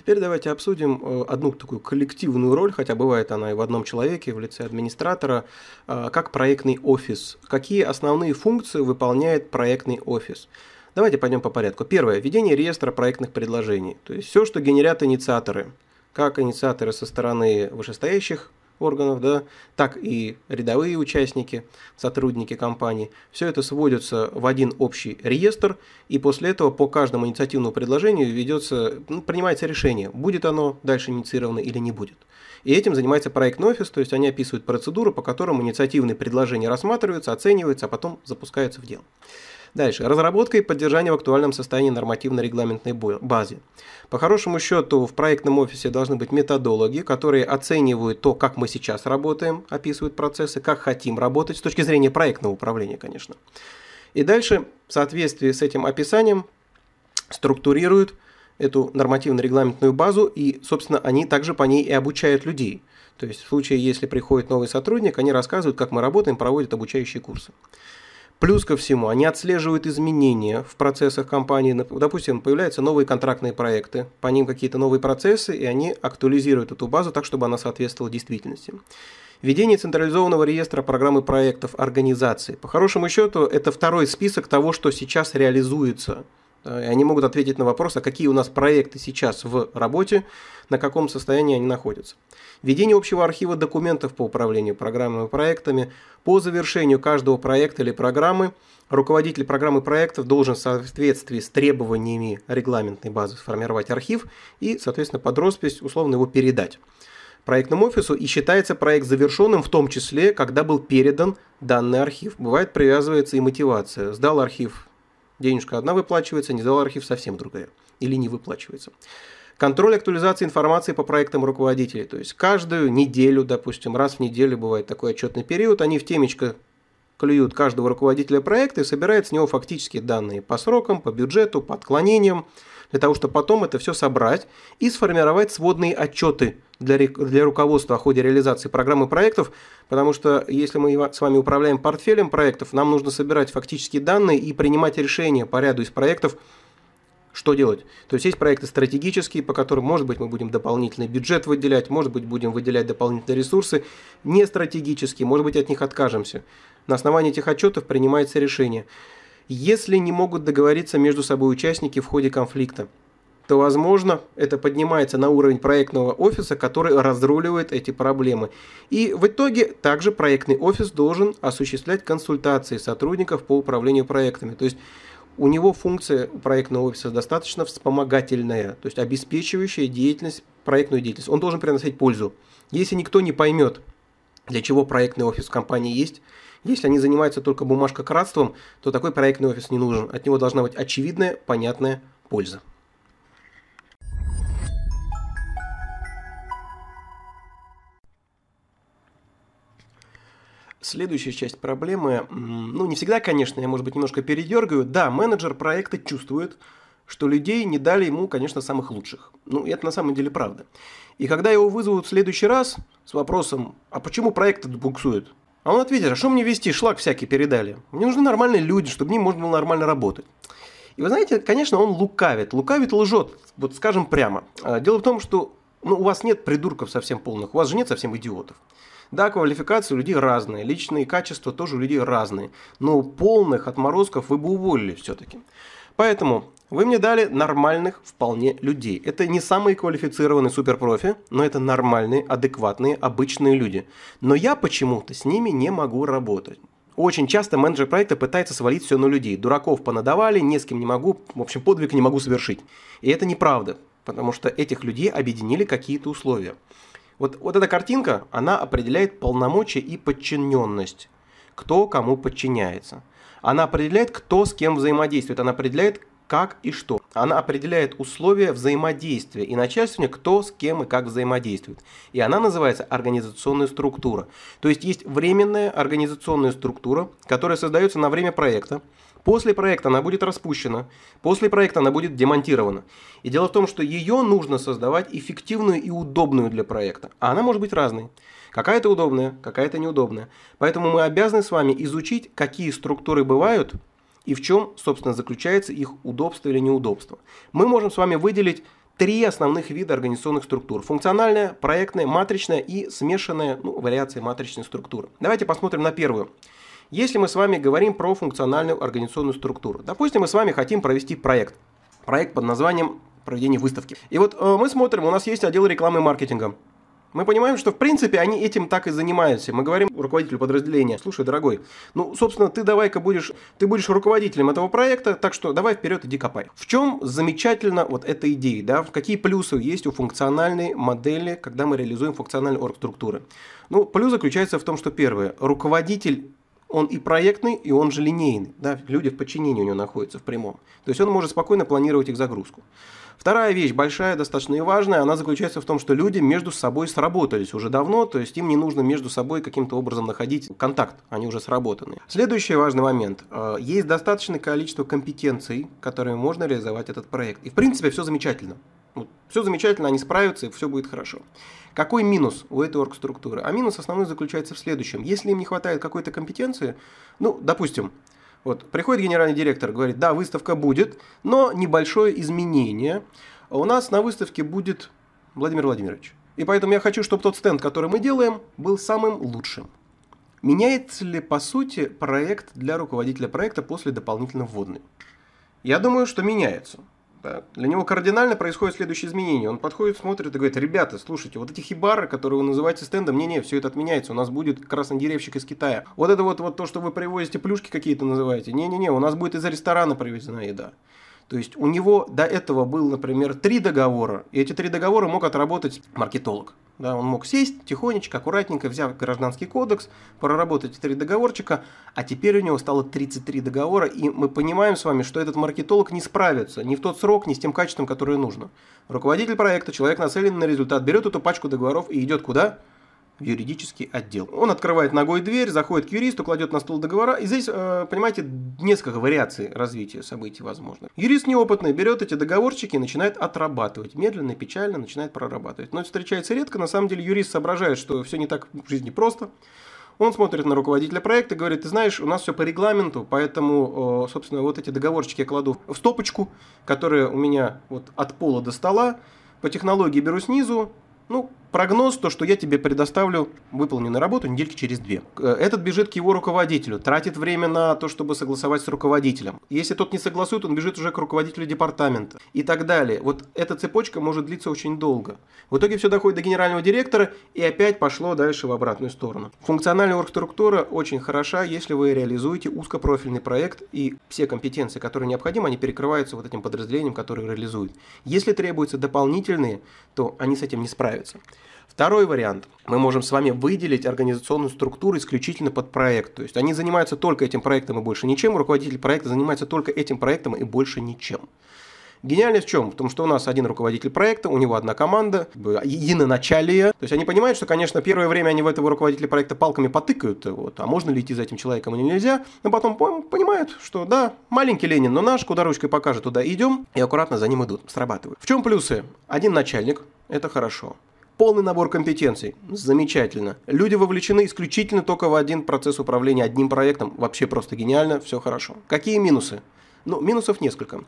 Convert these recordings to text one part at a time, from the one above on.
Теперь давайте обсудим э, одну такую коллективную роль, хотя бывает она и в одном человеке, в лице администратора, э, как проектный офис. Какие основные функции выполняет проектный офис? Давайте пойдем по порядку. Первое. Ведение реестра проектных предложений. То есть все, что генерят инициаторы. Как инициаторы со стороны вышестоящих органов, да, так и рядовые участники, сотрудники компании. Все это сводится в один общий реестр, и после этого по каждому инициативному предложению ведется, ну, принимается решение, будет оно дальше инициировано или не будет. И этим занимается проектный офис, то есть они описывают процедуру, по которым инициативные предложения рассматриваются, оцениваются, а потом запускаются в дело. Дальше. Разработка и поддержание в актуальном состоянии нормативно-регламентной базе. По хорошему счету в проектном офисе должны быть методологи, которые оценивают то, как мы сейчас работаем, описывают процессы, как хотим работать с точки зрения проектного управления, конечно. И дальше, в соответствии с этим описанием, структурируют эту нормативно-регламентную базу, и, собственно, они также по ней и обучают людей. То есть в случае, если приходит новый сотрудник, они рассказывают, как мы работаем, проводят обучающие курсы. Плюс ко всему, они отслеживают изменения в процессах компании. Допустим, появляются новые контрактные проекты, по ним какие-то новые процессы, и они актуализируют эту базу так, чтобы она соответствовала действительности. Введение централизованного реестра программы проектов организации. По хорошему счету, это второй список того, что сейчас реализуется – они могут ответить на вопрос, а какие у нас проекты сейчас в работе, на каком состоянии они находятся. Введение общего архива документов по управлению программами и проектами. По завершению каждого проекта или программы руководитель программы проектов должен в соответствии с требованиями регламентной базы сформировать архив и, соответственно, под роспись условно его передать проектному офису и считается проект завершенным в том числе, когда был передан данный архив. Бывает привязывается и мотивация. Сдал архив Денежка одна выплачивается, не сдал архив совсем другая. Или не выплачивается. Контроль актуализации информации по проектам руководителей. То есть каждую неделю, допустим, раз в неделю бывает такой отчетный период, они в темечко клюют каждого руководителя проекта и собирают с него фактические данные по срокам, по бюджету, по отклонениям, для того, чтобы потом это все собрать и сформировать сводные отчеты для, для руководства о ходе реализации программы проектов, потому что если мы с вами управляем портфелем проектов, нам нужно собирать фактические данные и принимать решения по ряду из проектов, что делать? То есть есть проекты стратегические, по которым, может быть, мы будем дополнительный бюджет выделять, может быть, будем выделять дополнительные ресурсы, не стратегические, может быть, от них откажемся. На основании этих отчетов принимается решение. Если не могут договориться между собой участники в ходе конфликта, то, возможно, это поднимается на уровень проектного офиса, который разруливает эти проблемы. И в итоге также проектный офис должен осуществлять консультации сотрудников по управлению проектами. То есть у него функция проектного офиса достаточно вспомогательная, то есть обеспечивающая деятельность, проектную деятельность. Он должен приносить пользу. Если никто не поймет, для чего проектный офис в компании есть, если они занимаются только бумажкократством, то такой проектный офис не нужен. От него должна быть очевидная, понятная польза. Следующая часть проблемы, ну не всегда, конечно, я, может быть, немножко передергаю. Да, менеджер проекта чувствует, что людей не дали ему, конечно, самых лучших. Ну, это на самом деле правда. И когда его вызовут в следующий раз с вопросом, а почему проект буксует? А он ответит, а что мне вести, шлак всякий передали. Мне нужны нормальные люди, чтобы ним можно было нормально работать. И вы знаете, конечно, он лукавит. Лукавит, лжет, вот скажем прямо. А, дело в том, что ну, у вас нет придурков совсем полных, у вас же нет совсем идиотов. Да, квалификации у людей разные, личные качества тоже у людей разные, но полных отморозков вы бы уволили все-таки. Поэтому вы мне дали нормальных вполне людей. Это не самые квалифицированные суперпрофи, но это нормальные, адекватные, обычные люди. Но я почему-то с ними не могу работать. Очень часто менеджер проекта пытается свалить все на людей. Дураков понадавали, ни с кем не могу, в общем, подвиг не могу совершить. И это неправда, потому что этих людей объединили какие-то условия. Вот, вот эта картинка, она определяет полномочия и подчиненность. Кто кому подчиняется. Она определяет, кто с кем взаимодействует. Она определяет, как и что. Она определяет условия взаимодействия и начальствования, кто с кем и как взаимодействует. И она называется организационная структура. То есть есть временная организационная структура, которая создается на время проекта. После проекта она будет распущена, после проекта она будет демонтирована. И дело в том, что ее нужно создавать эффективную и удобную для проекта. А она может быть разной. Какая-то удобная, какая-то неудобная. Поэтому мы обязаны с вами изучить, какие структуры бывают – и в чем, собственно, заключается их удобство или неудобство. Мы можем с вами выделить три основных вида организационных структур. Функциональная, проектная, матричная и смешанная ну, вариация матричной структуры. Давайте посмотрим на первую. Если мы с вами говорим про функциональную организационную структуру, допустим, мы с вами хотим провести проект. Проект под названием проведение выставки. И вот э, мы смотрим, у нас есть отдел рекламы и маркетинга. Мы понимаем, что в принципе они этим так и занимаются. Мы говорим руководителю подразделения, слушай, дорогой, ну, собственно, ты давай-ка будешь, ты будешь руководителем этого проекта, так что давай вперед, иди копай. В чем замечательно вот эта идея, да, какие плюсы есть у функциональной модели, когда мы реализуем функциональные оргструктуры? Ну, плюс заключается в том, что первое, руководитель он и проектный, и он же линейный. Да? Люди в подчинении у него находятся в прямом. То есть он может спокойно планировать их загрузку. Вторая вещь, большая, достаточно и важная, она заключается в том, что люди между собой сработались уже давно, то есть им не нужно между собой каким-то образом находить контакт, они уже сработаны. Следующий важный момент. Э, есть достаточное количество компетенций, которые можно реализовать этот проект. И в принципе все замечательно. Вот, все замечательно, они справятся, и все будет хорошо. Какой минус у этой оргструктуры? А минус основной заключается в следующем. Если им не хватает какой-то компетенции, ну, допустим, вот, приходит генеральный директор, говорит, да, выставка будет, но небольшое изменение. У нас на выставке будет Владимир Владимирович. И поэтому я хочу, чтобы тот стенд, который мы делаем, был самым лучшим. Меняется ли, по сути, проект для руководителя проекта после дополнительно вводной? Я думаю, что меняется. Да. Для него кардинально происходит следующее изменение. Он подходит, смотрит и говорит, ребята, слушайте, вот эти хибары, которые вы называете стендом, не-не, все это отменяется, у нас будет краснодеревщик из Китая. Вот это вот, вот то, что вы привозите, плюшки какие-то называете, не-не-не, у нас будет из ресторана привезена еда. То есть у него до этого был, например, три договора, и эти три договора мог отработать маркетолог. Да, он мог сесть тихонечко, аккуратненько, взяв гражданский кодекс, проработать три договорчика, а теперь у него стало 33 договора, и мы понимаем с вами, что этот маркетолог не справится ни в тот срок, ни с тем качеством, которое нужно. Руководитель проекта, человек нацеленный на результат, берет эту пачку договоров и идет куда? В юридический отдел. Он открывает ногой дверь, заходит к юристу, кладет на стол договора. И здесь, э, понимаете, несколько вариаций развития событий возможно. Юрист неопытный берет эти договорчики и начинает отрабатывать. Медленно, печально начинает прорабатывать. Но это встречается редко. На самом деле юрист соображает, что все не так в жизни просто. Он смотрит на руководителя проекта и говорит, ты знаешь, у нас все по регламенту, поэтому, собственно, вот эти договорчики я кладу в стопочку, которая у меня вот от пола до стола, по технологии беру снизу, ну, прогноз, то, что я тебе предоставлю выполненную работу недельки через две. Э, этот бежит к его руководителю, тратит время на то, чтобы согласовать с руководителем. Если тот не согласует, он бежит уже к руководителю департамента и так далее. Вот эта цепочка может длиться очень долго. В итоге все доходит до генерального директора и опять пошло дальше в обратную сторону. Функциональная оргструктура очень хороша, если вы реализуете узкопрофильный проект и все компетенции, которые необходимы, они перекрываются вот этим подразделением, которое реализует. Если требуются дополнительные, то они с этим не справятся. Второй вариант. Мы можем с вами выделить организационную структуру исключительно под проект. То есть они занимаются только этим проектом и больше ничем. Руководитель проекта занимается только этим проектом и больше ничем. Гениальность в чем? В том, что у нас один руководитель проекта, у него одна команда, единоначалие. То есть они понимают, что, конечно, первое время они в этого руководителя проекта палками потыкают, вот, а можно ли идти за этим человеком или нельзя, но потом понимают, что да, маленький Ленин, но наш, куда ручкой покажет, туда идем, и аккуратно за ним идут, срабатывают. В чем плюсы? Один начальник, это хорошо. Полный набор компетенций. Замечательно. Люди вовлечены исключительно только в один процесс управления одним проектом. Вообще просто гениально, все хорошо. Какие минусы? Ну, минусов несколько.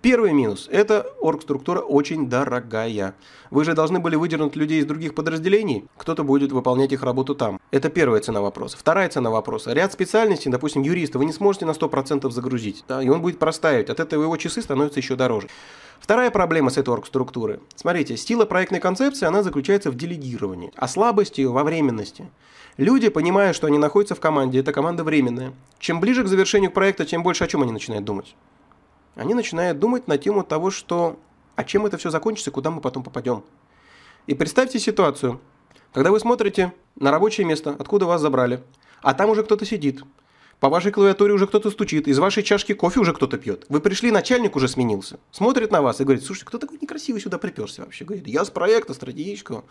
Первый минус – это оргструктура очень дорогая. Вы же должны были выдернуть людей из других подразделений, кто-то будет выполнять их работу там. Это первая цена вопроса. Вторая цена вопроса – ряд специальностей, допустим, юриста, вы не сможете на 100% загрузить, да, и он будет простаивать. От этого его часы становятся еще дороже. Вторая проблема с этой оргструктуры. Смотрите, сила проектной концепции, она заключается в делегировании, а слабость ее во временности. Люди, понимая, что они находятся в команде, эта команда временная. Чем ближе к завершению проекта, тем больше о чем они начинают думать они начинают думать на тему того, что а чем это все закончится, куда мы потом попадем. И представьте ситуацию, когда вы смотрите на рабочее место, откуда вас забрали, а там уже кто-то сидит, по вашей клавиатуре уже кто-то стучит, из вашей чашки кофе уже кто-то пьет. Вы пришли, начальник уже сменился. Смотрит на вас и говорит, слушай, кто такой некрасивый сюда приперся вообще? Говорит, я с проекта, стратегического.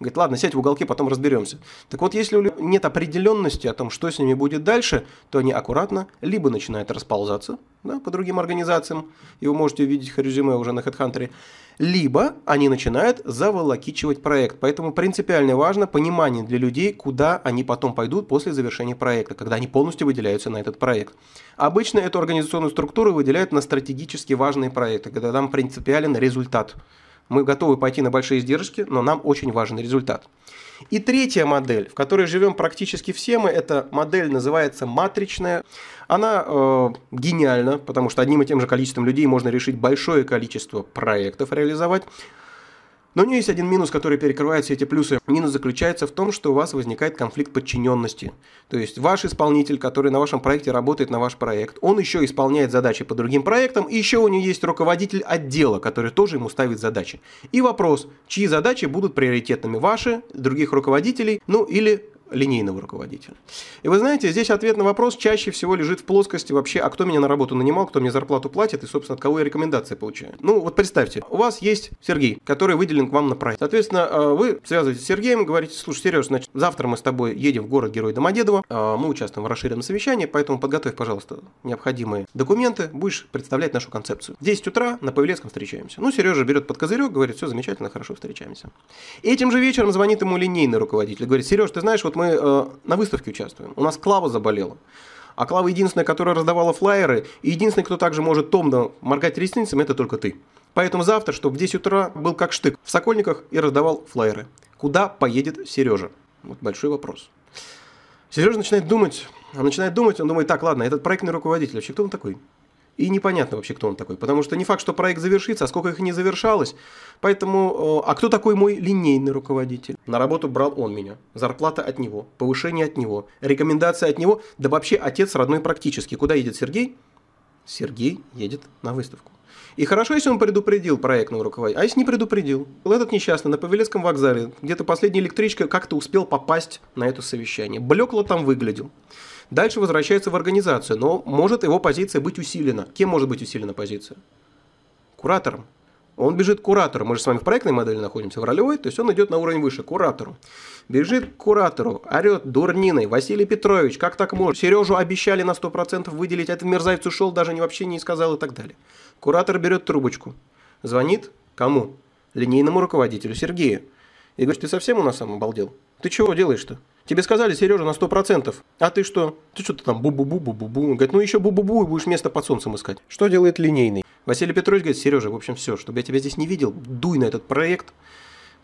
Говорит, ладно, сядь в уголке, потом разберемся. Так вот, если нет определенности о том, что с ними будет дальше, то они аккуратно либо начинают расползаться да, по другим организациям, и вы можете увидеть их резюме уже на HeadHunter, либо они начинают заволокичивать проект. Поэтому принципиально важно понимание для людей, куда они потом пойдут после завершения проекта, когда они полностью выделяются на этот проект. Обычно эту организационную структуру выделяют на стратегически важные проекты, когда там принципиален результат. Мы готовы пойти на большие издержки, но нам очень важен результат. И третья модель, в которой живем практически все мы, эта модель называется матричная. Она э, гениальна, потому что одним и тем же количеством людей можно решить большое количество проектов реализовать. Но у нее есть один минус, который перекрывает все эти плюсы. Минус заключается в том, что у вас возникает конфликт подчиненности. То есть ваш исполнитель, который на вашем проекте работает на ваш проект, он еще исполняет задачи по другим проектам, и еще у него есть руководитель отдела, который тоже ему ставит задачи. И вопрос, чьи задачи будут приоритетными, ваши, других руководителей, ну или линейного руководителя. И вы знаете, здесь ответ на вопрос чаще всего лежит в плоскости вообще, а кто меня на работу нанимал, кто мне зарплату платит и, собственно, от кого я рекомендации получаю. Ну, вот представьте, у вас есть Сергей, который выделен к вам на проект. Соответственно, э, вы связываетесь с Сергеем, говорите, слушай, Сереж, значит, завтра мы с тобой едем в город Герой Домодедово, э, мы участвуем в расширенном совещании, поэтому подготовь, пожалуйста, необходимые документы, будешь представлять нашу концепцию. В 10 утра на Павелецком встречаемся. Ну, Сережа берет под козырек, говорит, все замечательно, хорошо, встречаемся. Этим же вечером звонит ему линейный руководитель, говорит, Сереж, ты знаешь, вот мы э, на выставке участвуем. У нас Клава заболела. А Клава единственная, которая раздавала флайеры, и единственный, кто также может томно моргать ресницами, это только ты. Поэтому завтра, чтобы в 10 утра был как штык в Сокольниках и раздавал флайеры. Куда поедет Сережа? Вот большой вопрос. Сережа начинает думать, он начинает думать, он думает, так, ладно, этот проектный руководитель, вообще кто он такой? И непонятно вообще, кто он такой. Потому что не факт, что проект завершится, а сколько их не завершалось. Поэтому, э, а кто такой мой линейный руководитель? На работу брал он меня. Зарплата от него, повышение от него, рекомендация от него. Да вообще отец родной практически. Куда едет Сергей? Сергей едет на выставку. И хорошо, если он предупредил проектного руководителя, а если не предупредил? Этот несчастный на Павелецком вокзале, где-то последняя электричка как-то успел попасть на это совещание. Блекло там выглядел. Дальше возвращается в организацию, но может его позиция быть усилена. Кем может быть усилена позиция? Куратором. Он бежит к куратору. Мы же с вами в проектной модели находимся, в ролевой, то есть он идет на уровень выше, к куратору. Бежит к куратору, орет дурниной, Василий Петрович, как так можно? Сережу обещали на 100% выделить, а этот мерзавец ушел, даже не вообще не сказал и так далее. Куратор берет трубочку, звонит кому? Линейному руководителю Сергею. И говорит, ты совсем у нас сам обалдел? Ты чего делаешь-то? Тебе сказали, Сережа, на 100%. А ты что? Ты что-то там бу-бу-бу-бу-бу-бу. Говорит, ну еще бу-бу-бу и будешь место под солнцем искать. Что делает линейный? Василий Петрович говорит, Сережа, в общем, все, чтобы я тебя здесь не видел, дуй на этот проект.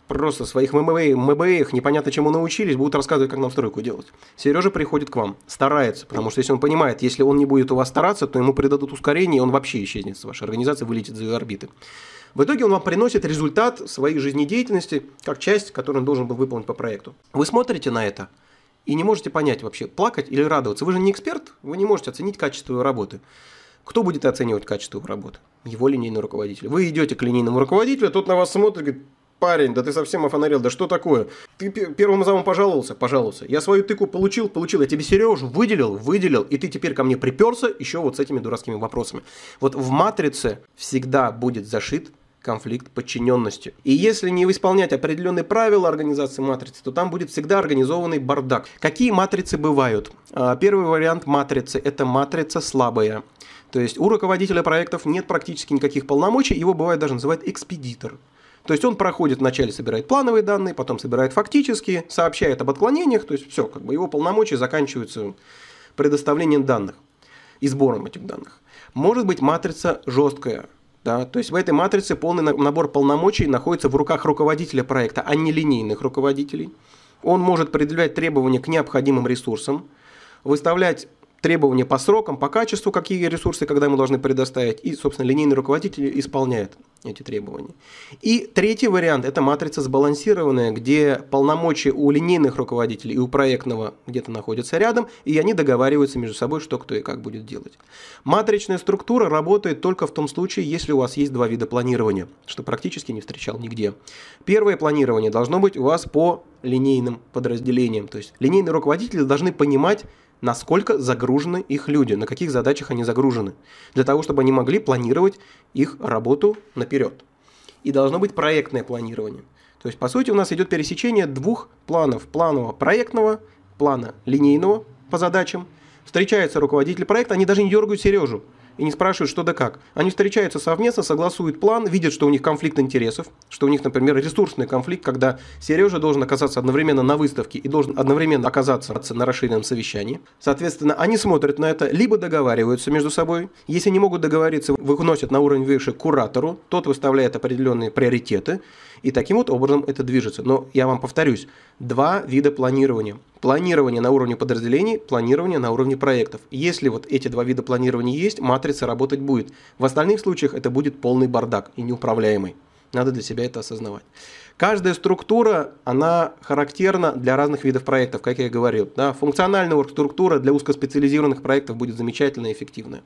Просто своих МБА, МБА непонятно чему научились, будут рассказывать, как нам стройку делать. Сережа приходит к вам, старается, потому что если он понимает, если он не будет у вас стараться, то ему придадут ускорение, и он вообще исчезнет с вашей организации, вылетит за ее орбиты. В итоге он вам приносит результат своей жизнедеятельности, как часть, которую он должен был выполнить по проекту. Вы смотрите на это и не можете понять вообще, плакать или радоваться. Вы же не эксперт, вы не можете оценить качество работы. Кто будет оценивать качество работы? Его линейный руководитель. Вы идете к линейному руководителю, тот на вас смотрит говорит, парень, да ты совсем офонарел, да что такое? Ты первым замом пожаловался? Пожаловался. Я свою тыку получил? Получил. Я тебе Сережу выделил? Выделил. И ты теперь ко мне приперся еще вот с этими дурацкими вопросами. Вот в матрице всегда будет зашит конфликт подчиненности. И если не исполнять определенные правила организации матрицы, то там будет всегда организованный бардак. Какие матрицы бывают? А, первый вариант матрицы – это матрица слабая. То есть у руководителя проектов нет практически никаких полномочий, его бывает даже называют экспедитор. То есть он проходит вначале, собирает плановые данные, потом собирает фактические, сообщает об отклонениях, то есть все, как бы его полномочия заканчиваются предоставлением данных и сбором этих данных. Может быть матрица жесткая, да? То есть в этой матрице полный набор полномочий находится в руках руководителя проекта, а не линейных руководителей. Он может предъявлять требования к необходимым ресурсам, выставлять требования по срокам, по качеству, какие ресурсы, когда ему должны предоставить, и, собственно, линейный руководитель исполняет эти требования. И третий вариант – это матрица сбалансированная, где полномочия у линейных руководителей и у проектного где-то находятся рядом, и они договариваются между собой, что кто и как будет делать. Матричная структура работает только в том случае, если у вас есть два вида планирования, что практически не встречал нигде. Первое планирование должно быть у вас по линейным подразделениям, то есть линейные руководители должны понимать, насколько загружены их люди, на каких задачах они загружены, для того, чтобы они могли планировать их работу наперед. И должно быть проектное планирование. То есть, по сути, у нас идет пересечение двух планов. Планового проектного, плана линейного по задачам. Встречается руководитель проекта, они даже не дергают Сережу. И не спрашивают, что да как. Они встречаются совместно, согласуют план, видят, что у них конфликт интересов, что у них, например, ресурсный конфликт, когда Сережа должен оказаться одновременно на выставке и должен одновременно оказаться на расширенном совещании. Соответственно, они смотрят на это, либо договариваются между собой. Если не могут договориться, выносят на уровень выше куратору, тот выставляет определенные приоритеты, и таким вот образом это движется. Но я вам повторюсь, два вида планирования. Планирование на уровне подразделений, планирование на уровне проектов. Если вот эти два вида планирования есть, матрица работать будет. В остальных случаях это будет полный бардак и неуправляемый. Надо для себя это осознавать. Каждая структура, она характерна для разных видов проектов, как я и говорил. Да, функциональная структура для узкоспециализированных проектов будет замечательная и эффективная.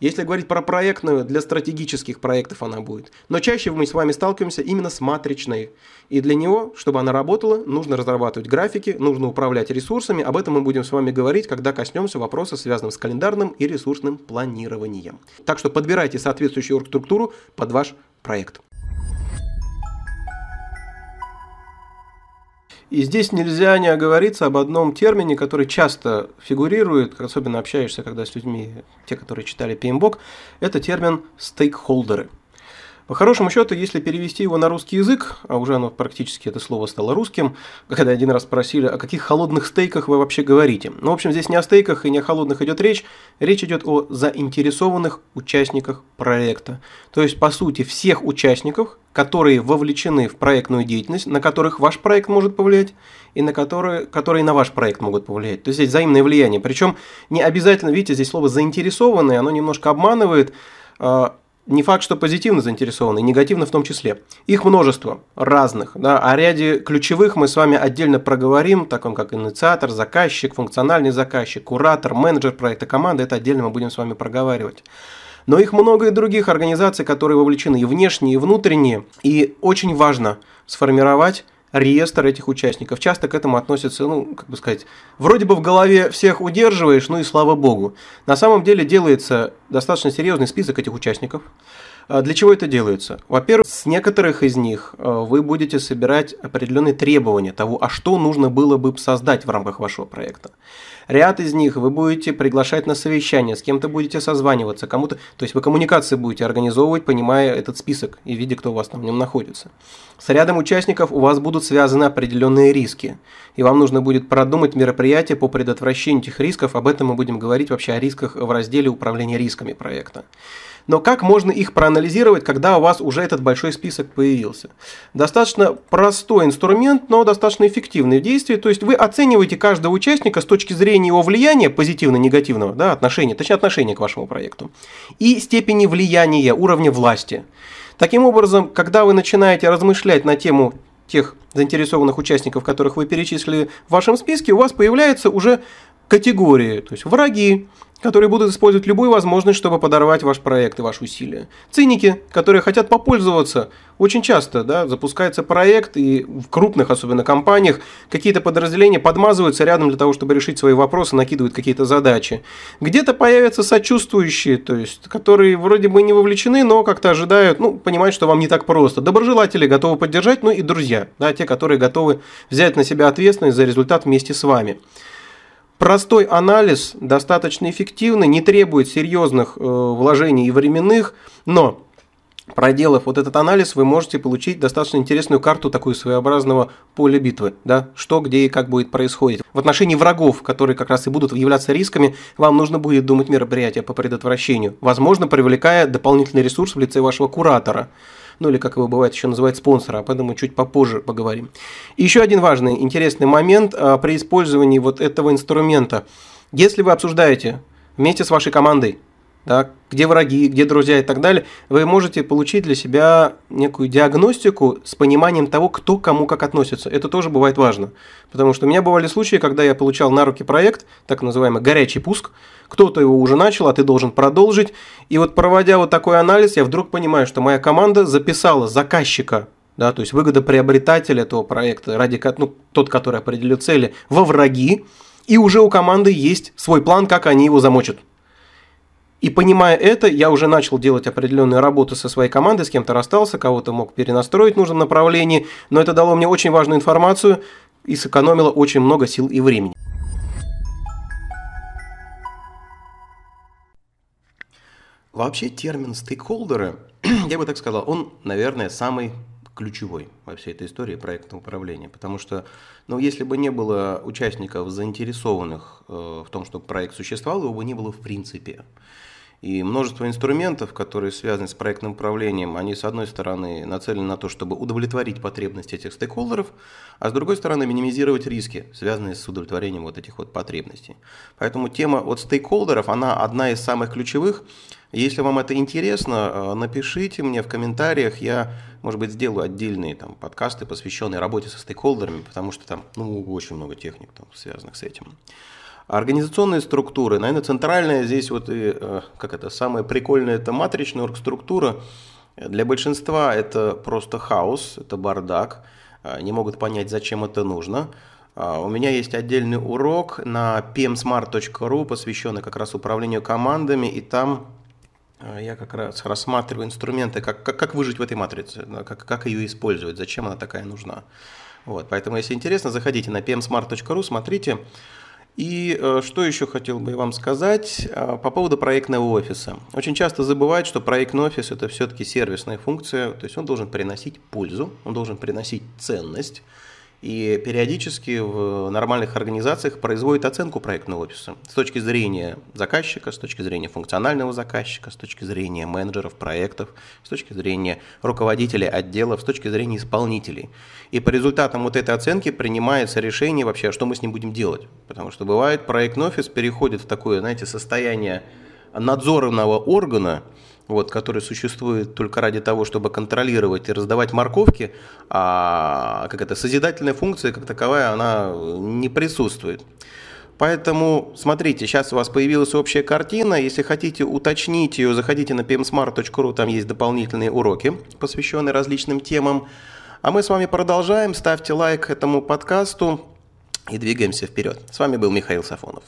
Если говорить про проектную, для стратегических проектов она будет. Но чаще мы с вами сталкиваемся именно с матричной. И для него, чтобы она работала, нужно разрабатывать графики, нужно управлять ресурсами. Об этом мы будем с вами говорить, когда коснемся вопроса, связанного с календарным и ресурсным планированием. Так что подбирайте соответствующую структуру под ваш проект. И здесь нельзя не оговориться об одном термине, который часто фигурирует, особенно общаешься, когда с людьми, те, которые читали PMBOK, это термин «стейкхолдеры». По хорошему счету, если перевести его на русский язык, а уже оно практически это слово стало русским, когда один раз спросили, о каких холодных стейках вы вообще говорите. Ну, в общем, здесь не о стейках и не о холодных идет речь, речь идет о заинтересованных участниках проекта. То есть, по сути, всех участников, которые вовлечены в проектную деятельность, на которых ваш проект может повлиять, и на которые, которые на ваш проект могут повлиять. То есть здесь взаимное влияние. Причем не обязательно, видите, здесь слово заинтересованные, оно немножко обманывает а, не факт, что позитивно заинтересованы, негативно в том числе. Их множество разных. Да, о ряде ключевых мы с вами отдельно проговорим, таком как инициатор, заказчик, функциональный заказчик, куратор, менеджер проекта, команда. Это отдельно мы будем с вами проговаривать. Но их много и других организаций, которые вовлечены и внешние, и внутренние. И очень важно сформировать реестр этих участников. Часто к этому относятся, ну, как бы сказать, вроде бы в голове всех удерживаешь, ну и слава богу. На самом деле делается достаточно серьезный список этих участников. А для чего это делается? Во-первых, с некоторых из них э, вы будете собирать определенные требования того, а что нужно было бы создать в рамках вашего проекта. Ряд из них вы будете приглашать на совещание, с кем-то будете созваниваться, кому-то, то есть вы коммуникации будете организовывать, понимая этот список и видя, кто у вас там в нем находится. С рядом участников у вас будут связаны определенные риски, и вам нужно будет продумать мероприятие по предотвращению этих рисков. Об этом мы будем говорить вообще о рисках в разделе управления рисками проекта. Но как можно их проанализировать, когда у вас уже этот большой список появился? Достаточно простой инструмент, но достаточно эффективный в действии. То есть вы оцениваете каждого участника с точки зрения его влияния, позитивно-негативного, да, отношения, точнее отношения к вашему проекту, и степени влияния, уровня власти. Таким образом, когда вы начинаете размышлять на тему тех заинтересованных участников, которых вы перечислили в вашем списке, у вас появляются уже категории, то есть враги, которые будут использовать любую возможность, чтобы подорвать ваш проект и ваши усилия. Циники, которые хотят попользоваться. Очень часто да, запускается проект, и в крупных особенно компаниях какие-то подразделения подмазываются рядом для того, чтобы решить свои вопросы, накидывают какие-то задачи. Где-то появятся сочувствующие, то есть, которые вроде бы не вовлечены, но как-то ожидают, ну, понимают, что вам не так просто. Доброжелатели готовы поддержать, ну и друзья, да, те, которые готовы взять на себя ответственность за результат вместе с вами. Простой анализ, достаточно эффективный, не требует серьезных э, вложений и временных, но Проделав вот этот анализ, вы можете получить достаточно интересную карту такую своеобразного поля битвы, да, что, где и как будет происходить. В отношении врагов, которые как раз и будут являться рисками, вам нужно будет думать мероприятия по предотвращению, возможно, привлекая дополнительный ресурс в лице вашего куратора ну или как его бывает еще называть спонсора, об этом мы чуть попозже поговорим. И еще один важный, интересный момент а, при использовании вот этого инструмента. Если вы обсуждаете вместе с вашей командой да, где враги, где друзья и так далее, вы можете получить для себя некую диагностику с пониманием того, кто кому как относится. Это тоже бывает важно. Потому что у меня бывали случаи, когда я получал на руки проект, так называемый горячий пуск, кто-то его уже начал, а ты должен продолжить. И вот проводя вот такой анализ, я вдруг понимаю, что моя команда записала заказчика да, то есть выгодоприобретатель этого проекта, ради, ну, тот, который определил цели, во враги, и уже у команды есть свой план, как они его замочат. И понимая это, я уже начал делать определенные работы со своей командой, с кем-то расстался, кого-то мог перенастроить в нужном направлении, но это дало мне очень важную информацию и сэкономило очень много сил и времени. Вообще термин стейкхолдеры, я бы так сказал, он, наверное, самый ключевой во всей этой истории проектного управления, потому что, ну, если бы не было участников, заинтересованных э, в том, чтобы проект существовал, его бы не было в принципе. И множество инструментов, которые связаны с проектным управлением, они, с одной стороны, нацелены на то, чтобы удовлетворить потребности этих стейкхолдеров, а с другой стороны, минимизировать риски, связанные с удовлетворением вот этих вот потребностей. Поэтому тема от стейкхолдеров, она одна из самых ключевых. Если вам это интересно, э, напишите мне в комментариях, я, может быть, сделаю отдельные там, подкасты, посвященные работе со стейкхолдерами, потому что там ну, очень много техник, там, связанных с этим. Организационные структуры, наверное, центральная здесь вот и, э, как это, самое прикольное, это матричная оргструктура. Для большинства это просто хаос, это бардак, э, не могут понять, зачем это нужно. У меня есть отдельный урок на pmsmart.ru, посвященный как раз управлению командами, и там я как раз рассматриваю инструменты, как, как, как выжить в этой матрице, как, как ее использовать, зачем она такая нужна. Вот, поэтому, если интересно, заходите на pmsmart.ru, смотрите. И э, что еще хотел бы вам сказать э, по поводу проектного офиса. Очень часто забывают, что проектный офис это все-таки сервисная функция, то есть он должен приносить пользу, он должен приносить ценность. И периодически в нормальных организациях производят оценку проектного офиса с точки зрения заказчика, с точки зрения функционального заказчика, с точки зрения менеджеров проектов, с точки зрения руководителей отделов, с точки зрения исполнителей. И по результатам вот этой оценки принимается решение вообще, что мы с ним будем делать. Потому что бывает, проектный офис переходит в такое, знаете, состояние надзорного органа, вот, который существует только ради того, чтобы контролировать и раздавать морковки, а как это, созидательная функция как таковая, она не присутствует. Поэтому, смотрите, сейчас у вас появилась общая картина. Если хотите уточнить ее, заходите на pmsmart.ru, там есть дополнительные уроки, посвященные различным темам. А мы с вами продолжаем. Ставьте лайк этому подкасту и двигаемся вперед. С вами был Михаил Сафонов.